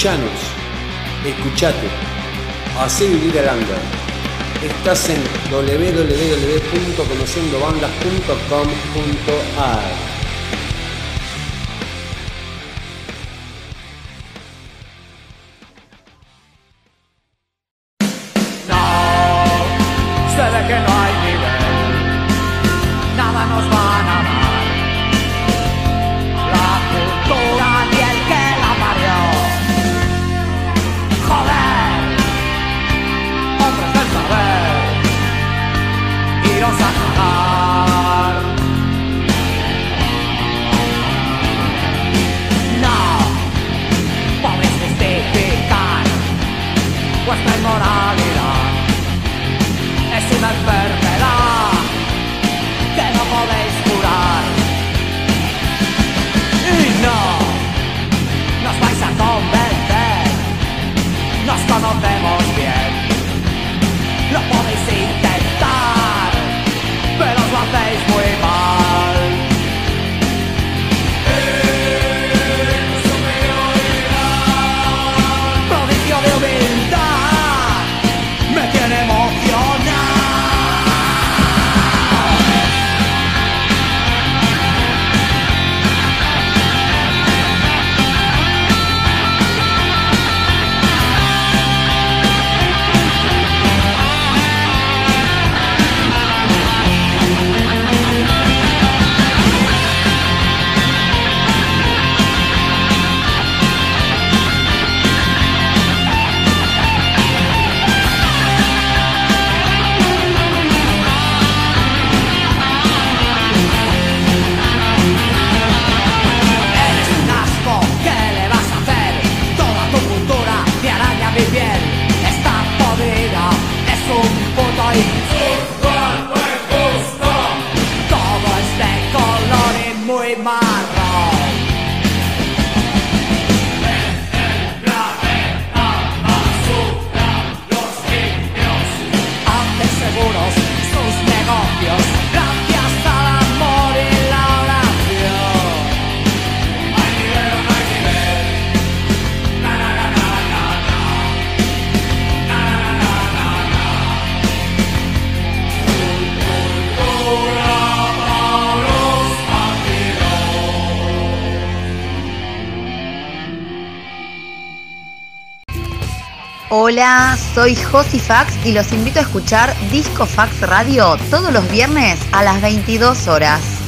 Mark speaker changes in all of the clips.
Speaker 1: Escuchanos, escuchate, hacé vivir el under. Estás en www.conociendobandas.com.ar
Speaker 2: soy Josi Fax y los invito a escuchar Disco Fax Radio todos los viernes a las 22 horas.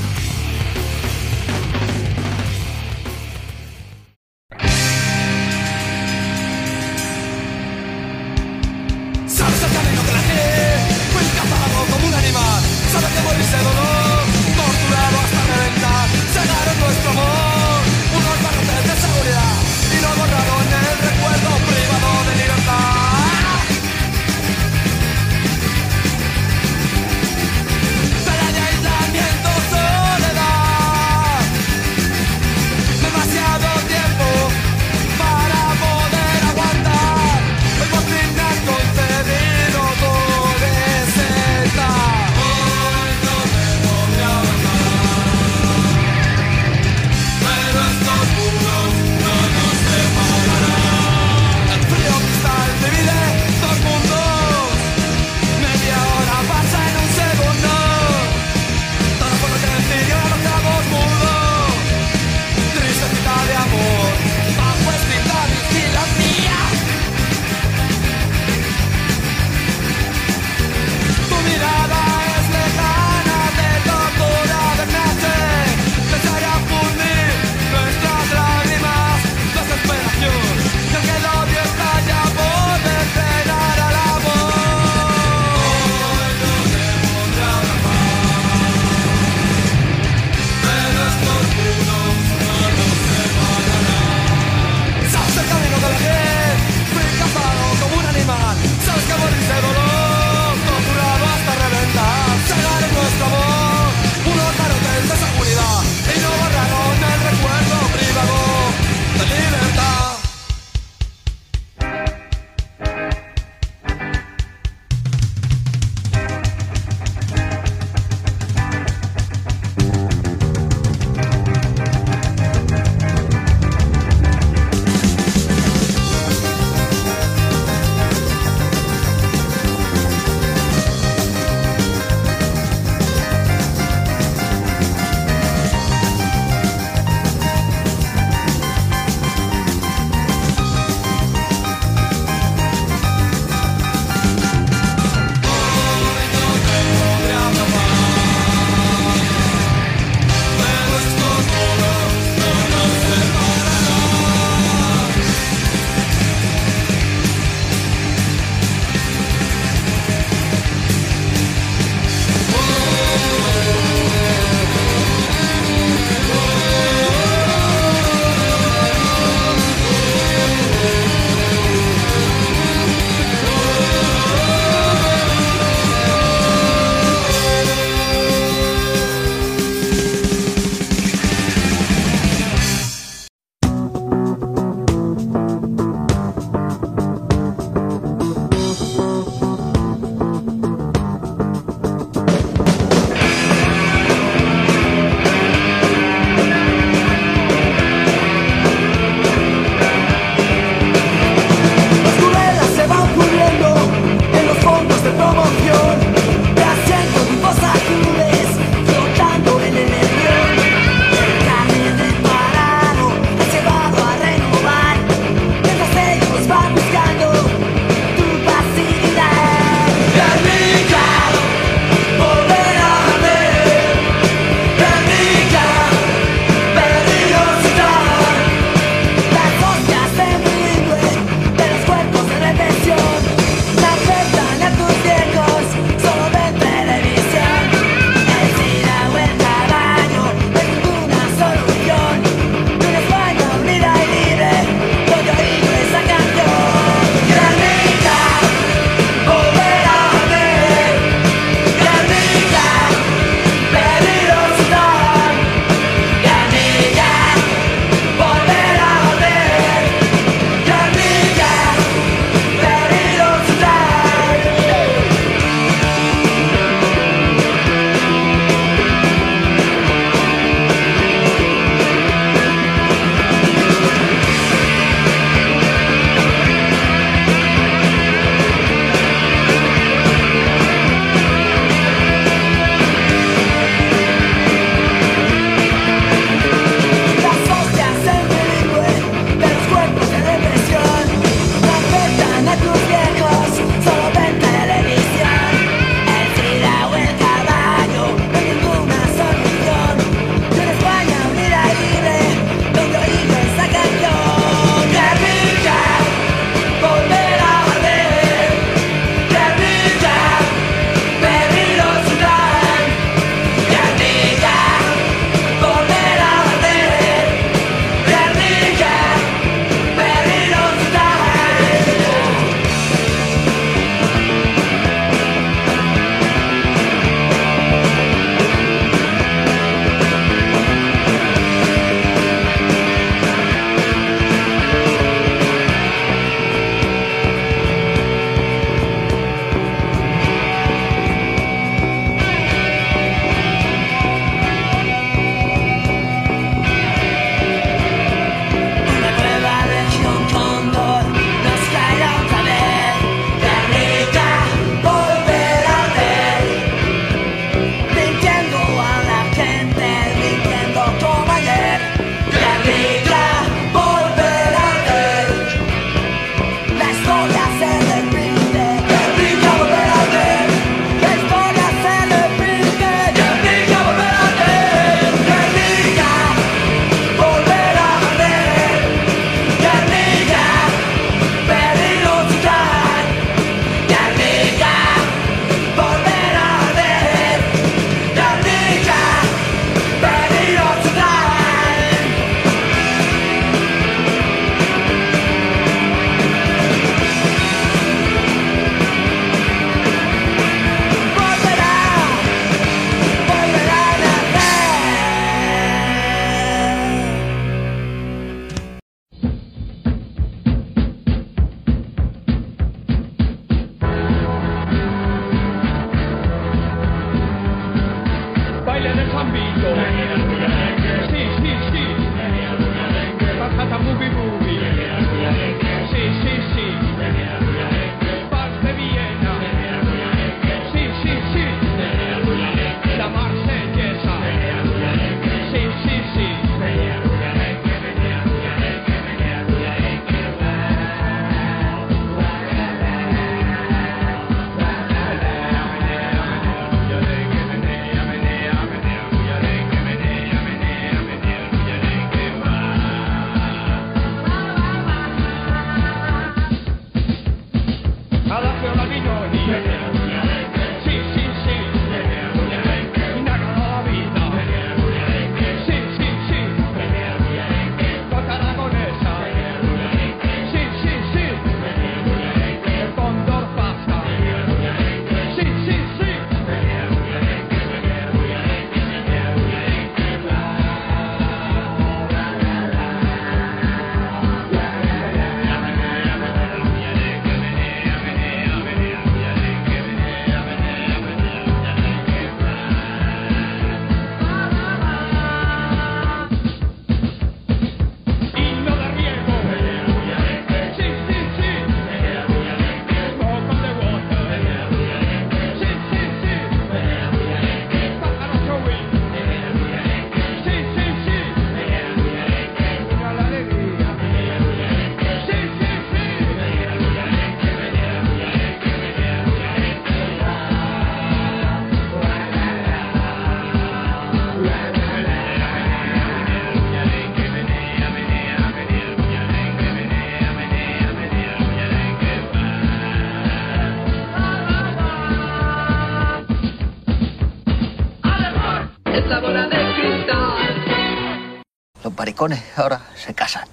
Speaker 3: Ahora se casan.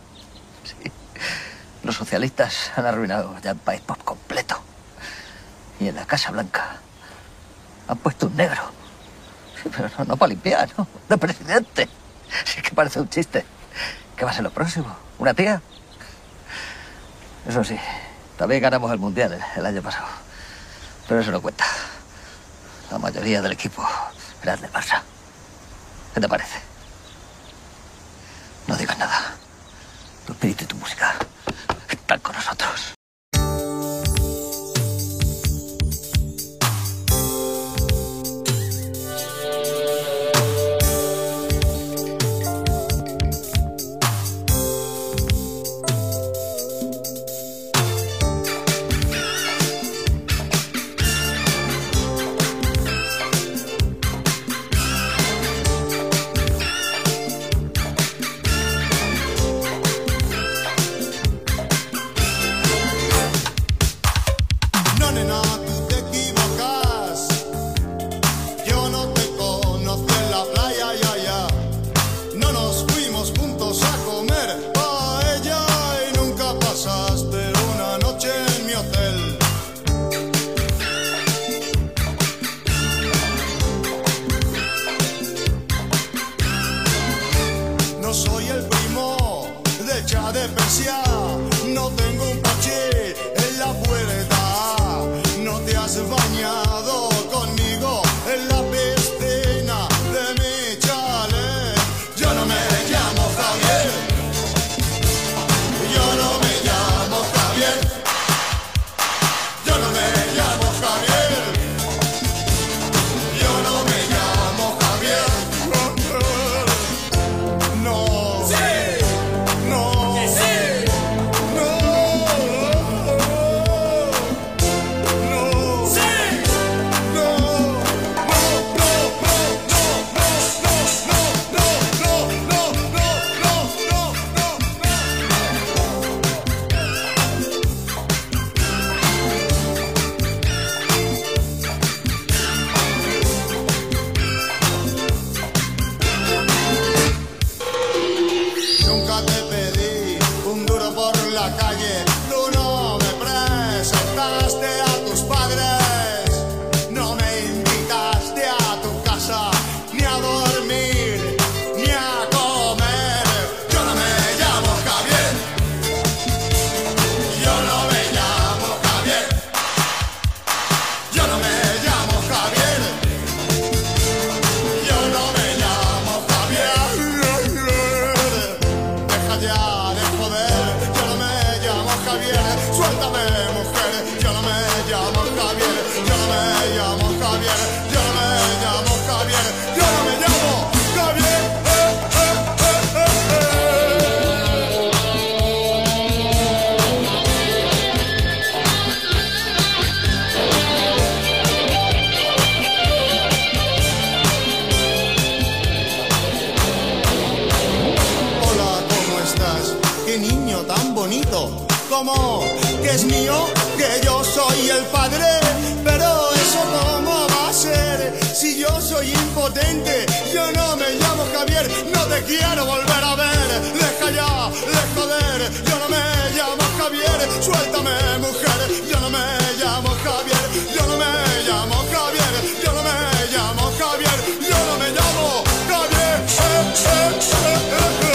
Speaker 3: Los socialistas han arruinado ya el país por completo. Y en la Casa Blanca han puesto un negro. Pero no, no para limpiar, ¿no? De presidente. Sí que parece un chiste. ¿Qué va a ser lo próximo? ¿Una tía? Eso sí, también ganamos el Mundial el, el año pasado. Pero eso no cuenta. La mayoría del equipo era del Barça. ¿Qué te parece? No digas nada. Tu espíritu y tu música están con nosotros.
Speaker 4: Yo no me llamo Javier, no te quiero volver a ver. Deja ya de joder, yo no me llamo Javier. Suéltame, mujer, yo no me llamo Javier. Yo no me llamo Javier, yo no me llamo Javier. Yo no me llamo Javier. Eh, eh, eh,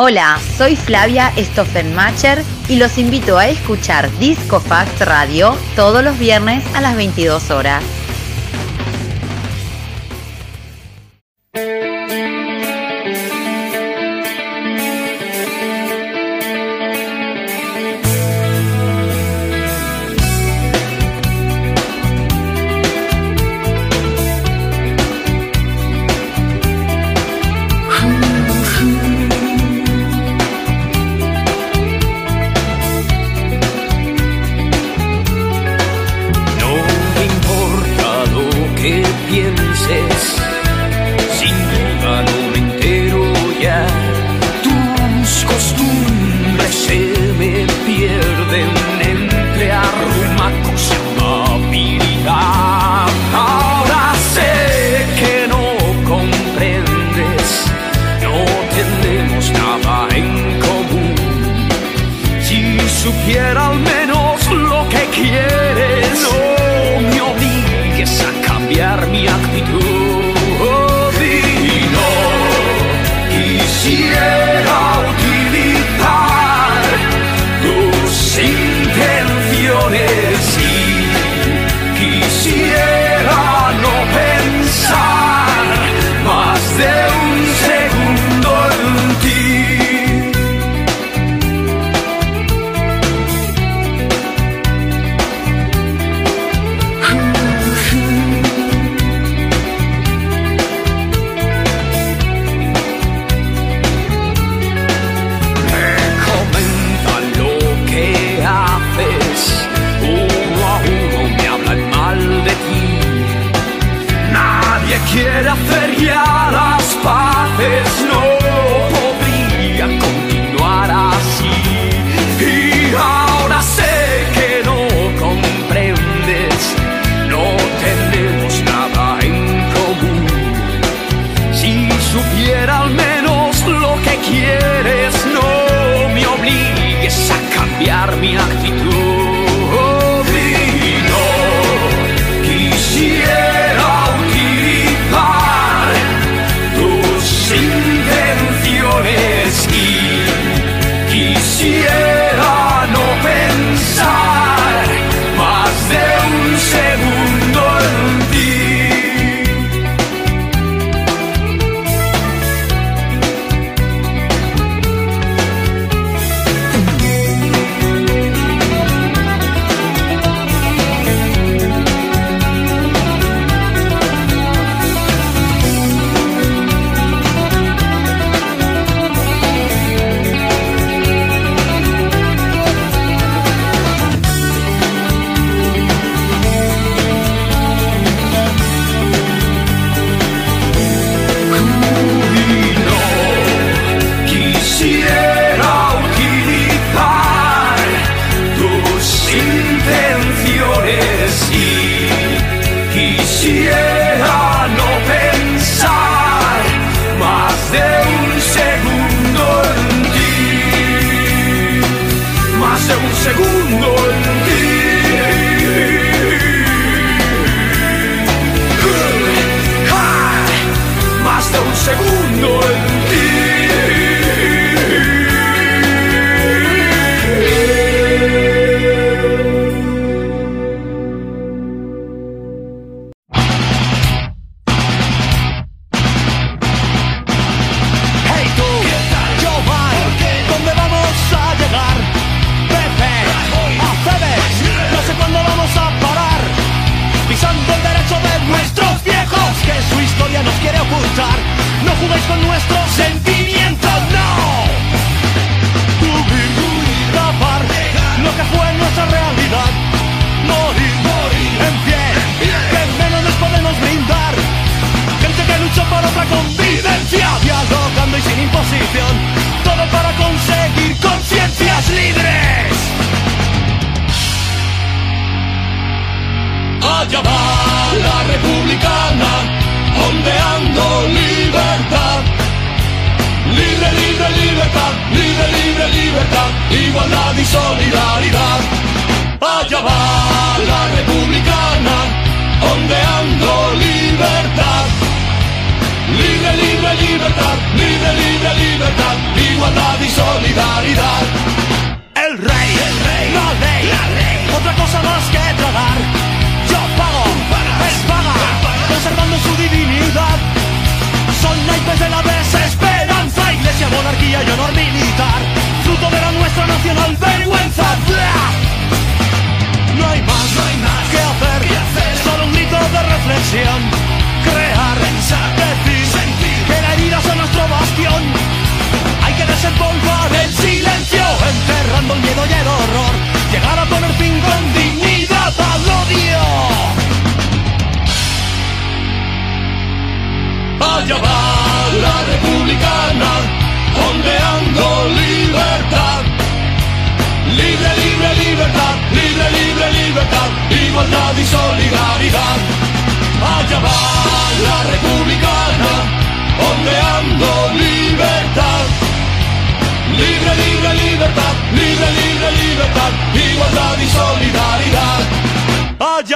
Speaker 5: Hola, soy Flavia Stoffenmacher y los invito a escuchar Disco Fax Radio todos los viernes a las 22 horas.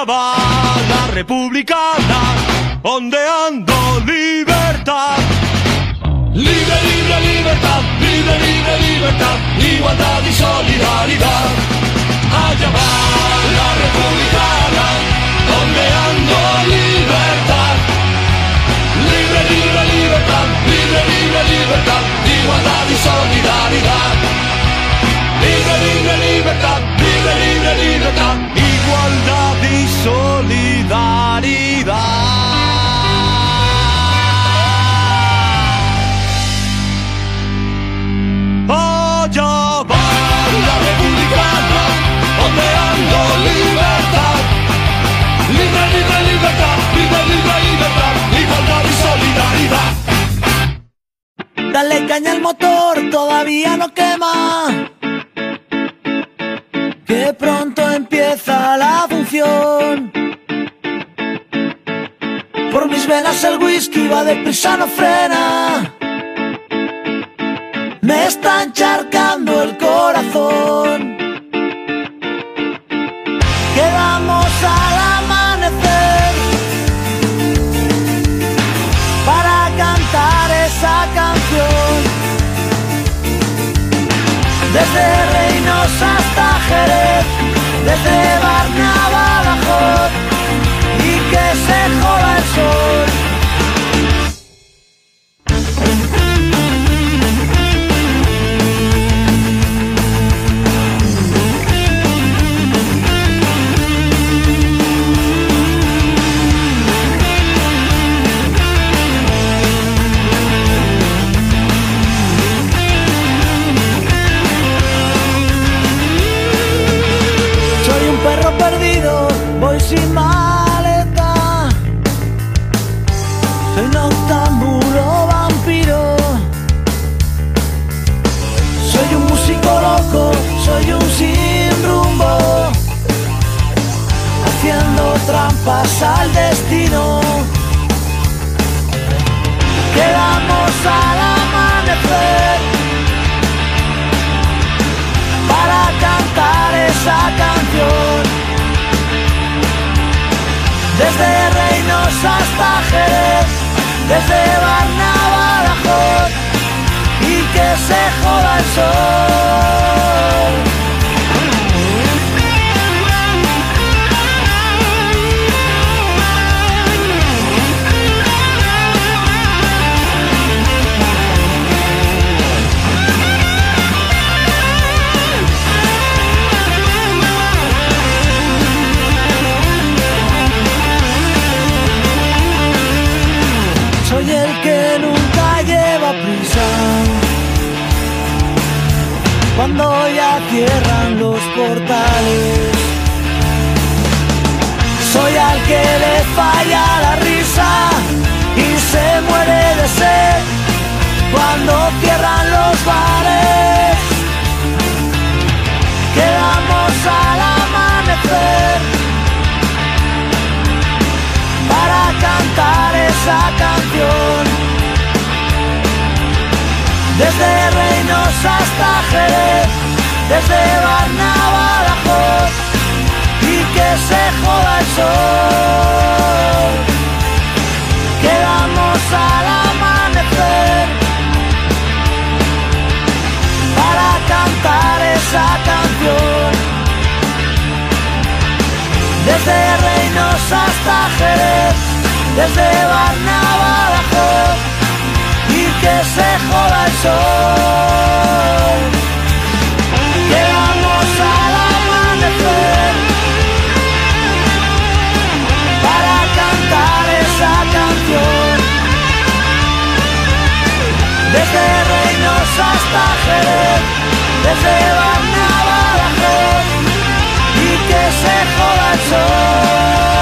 Speaker 6: Italia va la repubblicana, ondeando libertà. Libre, libre, libertà, libre, libre, libertad, igualdad y solidaridad. Allá va la republicana, ondeando libertà. Libre, libre, libertà, libre, libre, libertad,
Speaker 4: igualdad y solidaridad. Libre, libre, libertà, libre, libre, libertad.
Speaker 7: Dale caña al motor, todavía no quema. Que pronto empieza la función. Por mis venas el whisky va deprisa, no frena. Me está encharcando el corazón. desde Reynos hasta Jerez. hasta Jerez, desde Barnaba y que se joda el sol. Quedamos al amanecer para cantar esa canción. Desde Reinos hasta Jerez, desde Barnaba que se joda el sol.
Speaker 8: Llegamos al amanecer para cantar esa canción. Desde Reinos hasta Jerez, desde Barnabas y que se joda el sol.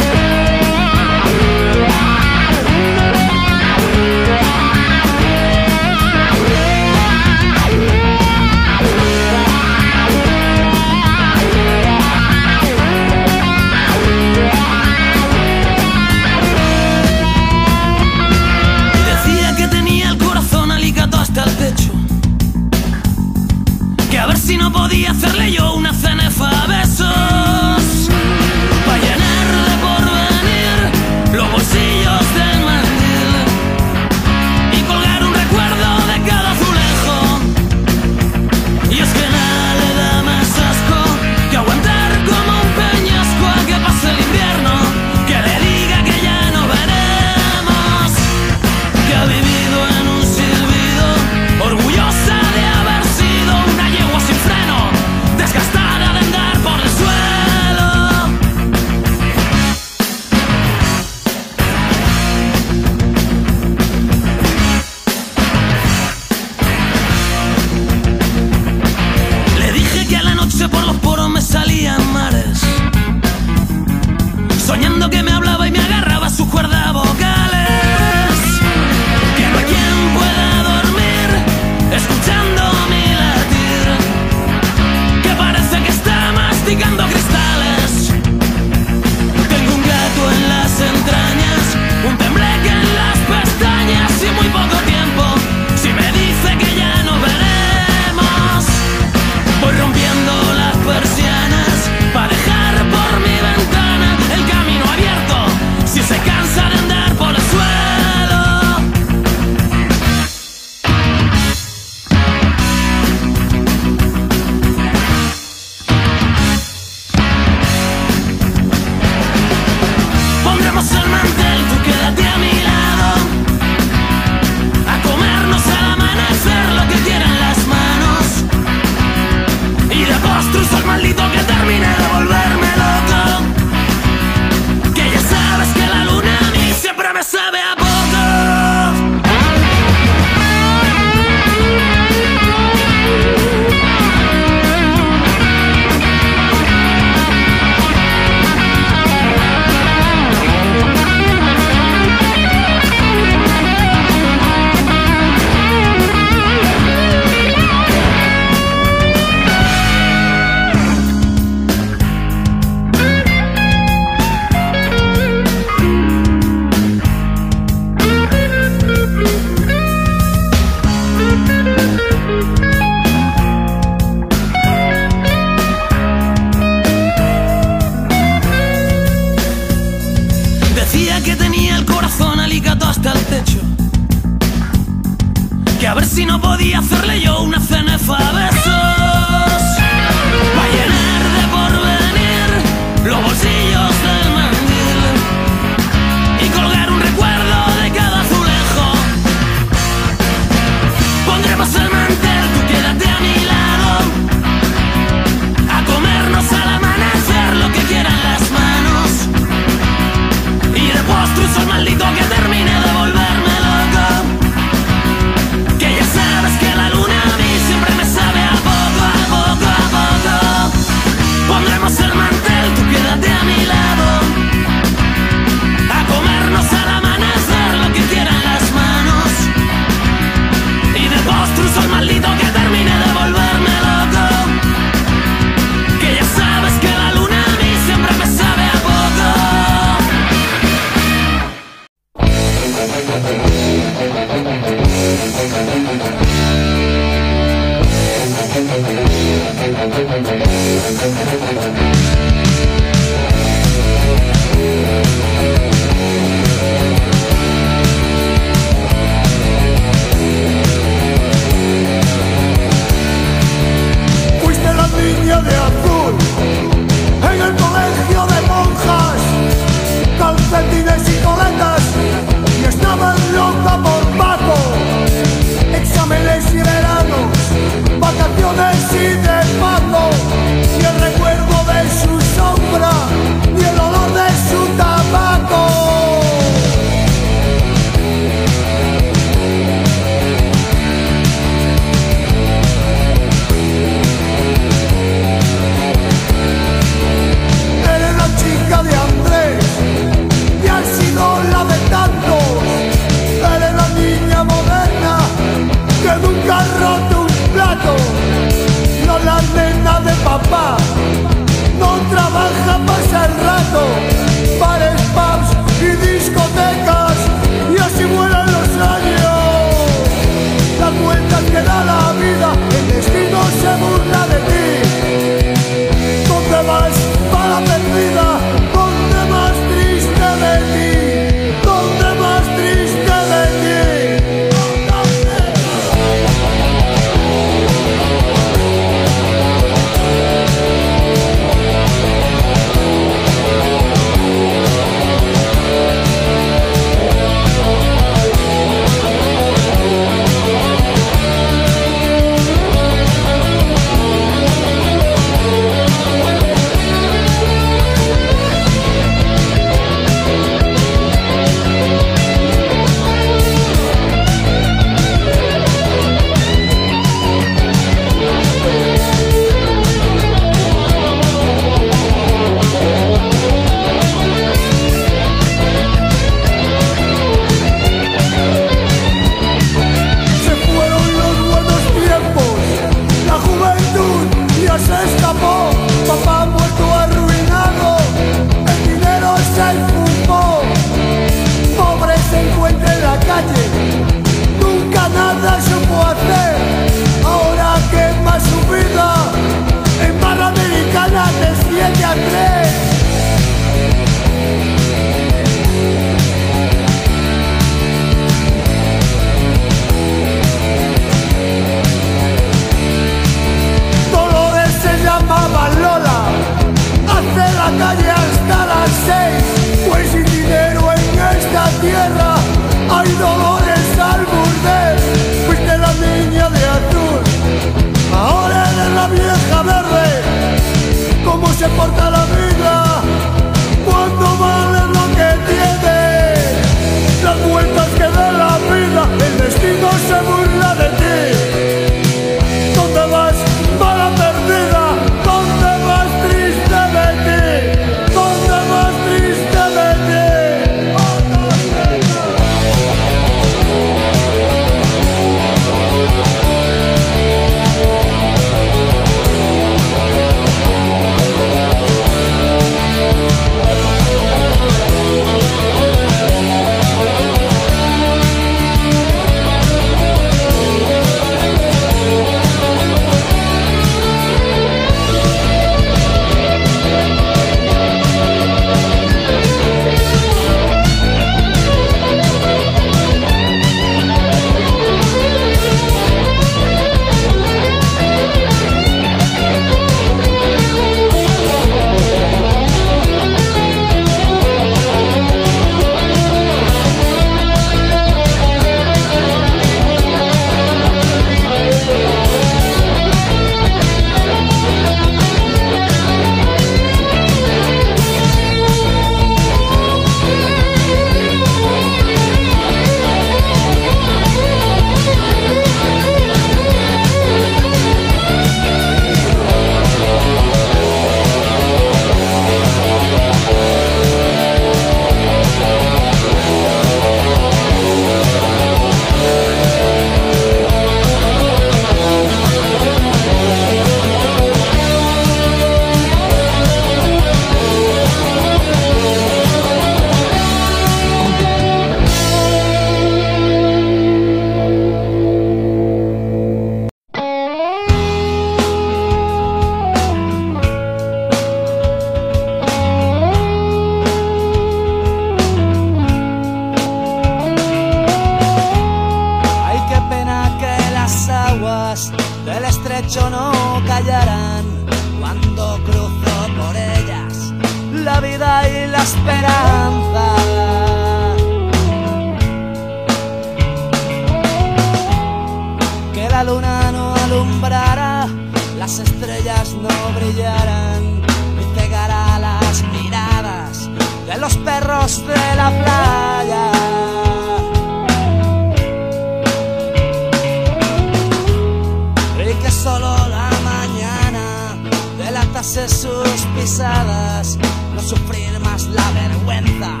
Speaker 7: Sus
Speaker 1: pisadas, no sufrir más la vergüenza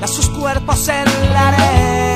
Speaker 1: de sus cuerpos en la arena.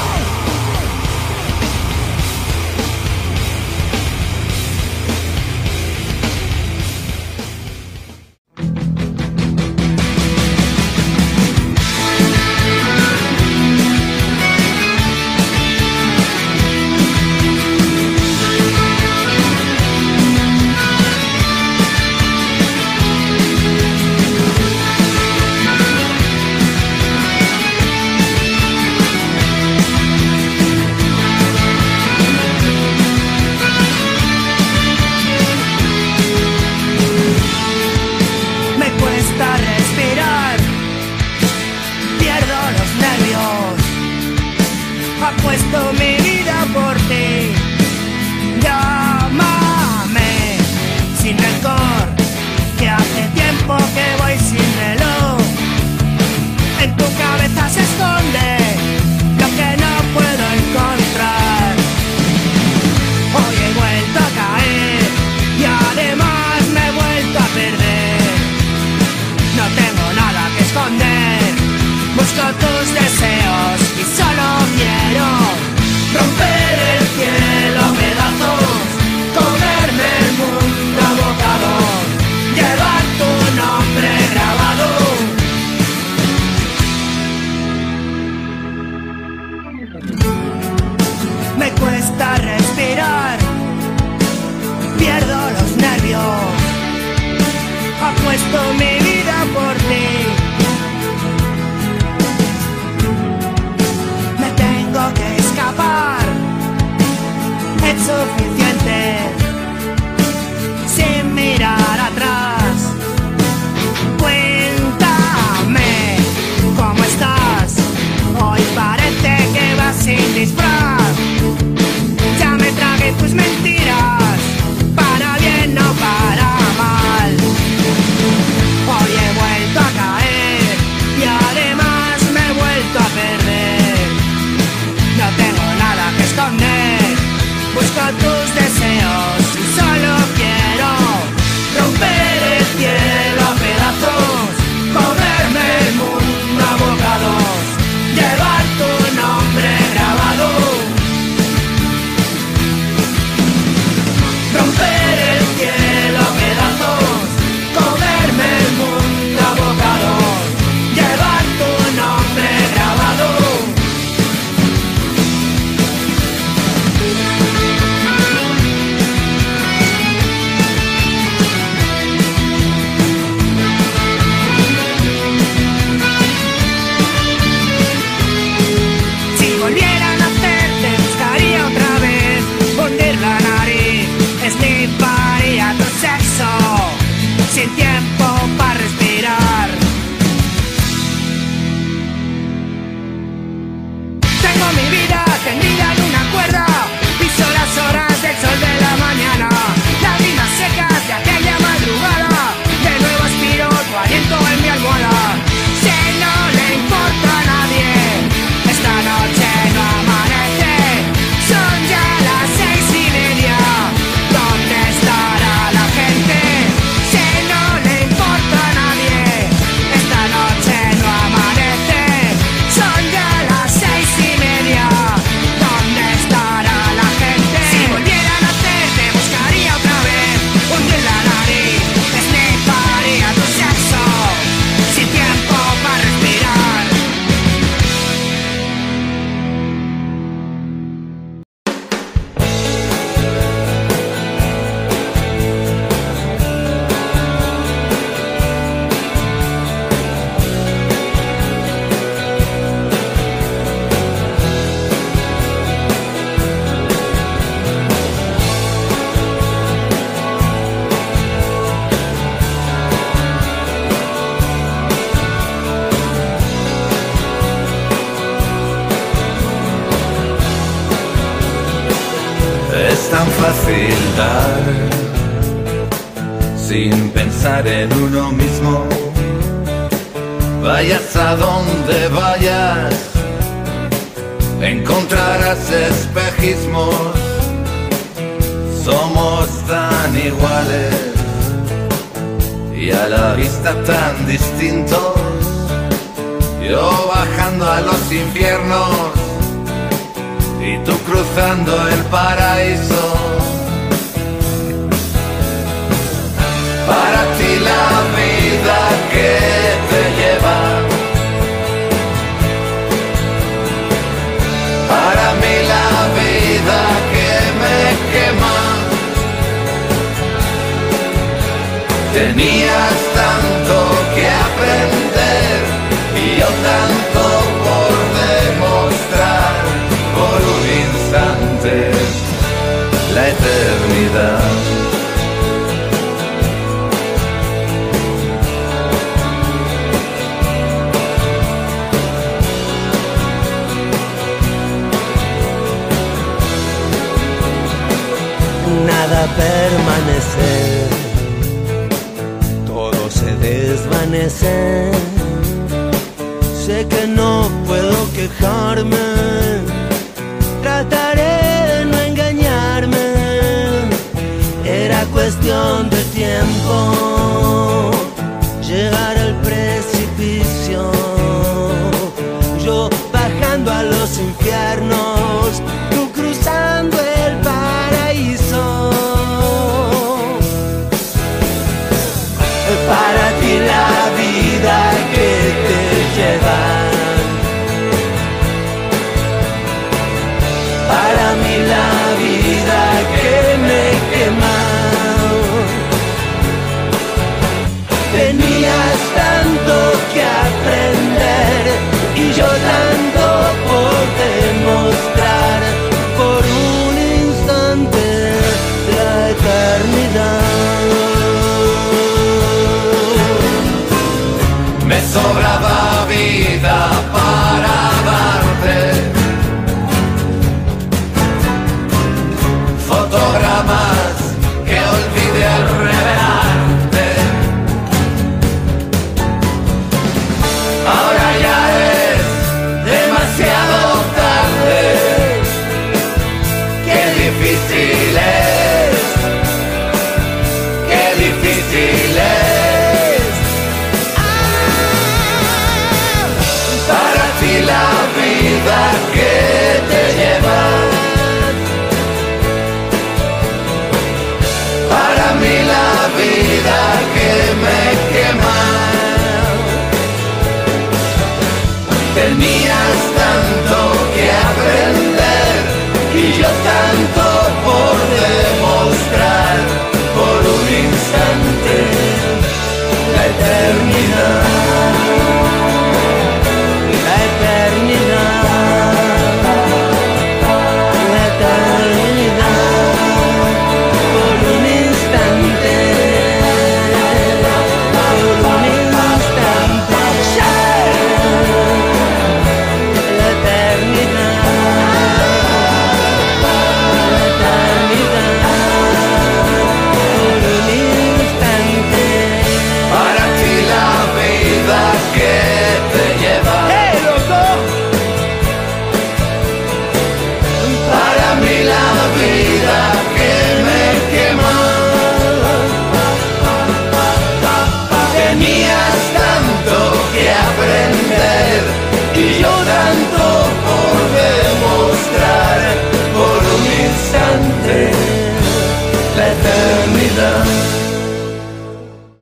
Speaker 9: Vista tan distintos. Yo bajando a los infiernos y tú cruzando el paraíso. Para ti la vida que te lleva. Para mí la vida que me quema. Tenías aprender y yo tanto por demostrar por un instante la eternidad.
Speaker 7: nada permanece, Sé que no puedo quejarme, trataré de no engañarme. Era cuestión de tiempo llegar al